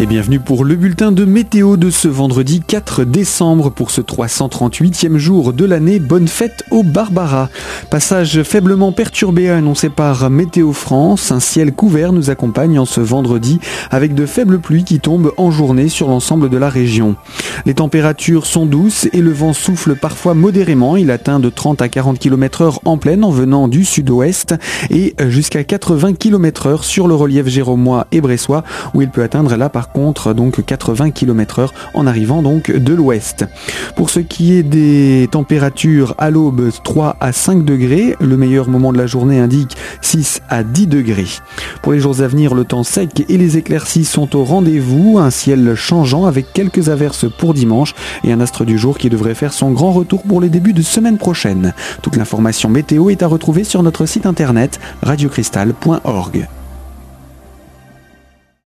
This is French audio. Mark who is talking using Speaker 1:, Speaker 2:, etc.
Speaker 1: Et bienvenue pour le bulletin de météo de ce vendredi 4 décembre pour ce 338e jour de l'année. Bonne fête au Barbara. Passage faiblement perturbé annoncé par Météo France. Un ciel couvert nous accompagne en ce vendredi avec de faibles pluies qui tombent en journée sur l'ensemble de la région. Les températures sont douces et le vent souffle parfois modérément. Il atteint de 30 à 40 km heure en pleine en venant du sud-ouest et jusqu'à 80 km heure sur le relief géromois et bressois où il peut atteindre là par contre donc 80 km heure en arrivant donc de l'ouest. Pour ce qui est des températures à l'aube 3 à 5 degrés, le meilleur moment de la journée indique 6 à 10 degrés. Pour les jours à venir, le temps sec et les éclaircies sont au rendez-vous, un ciel changeant avec quelques averses pour dimanche et un astre du jour qui devrait faire son grand retour pour les débuts de semaine prochaine. Toute l'information météo est à retrouver sur notre site internet radiocristal.org.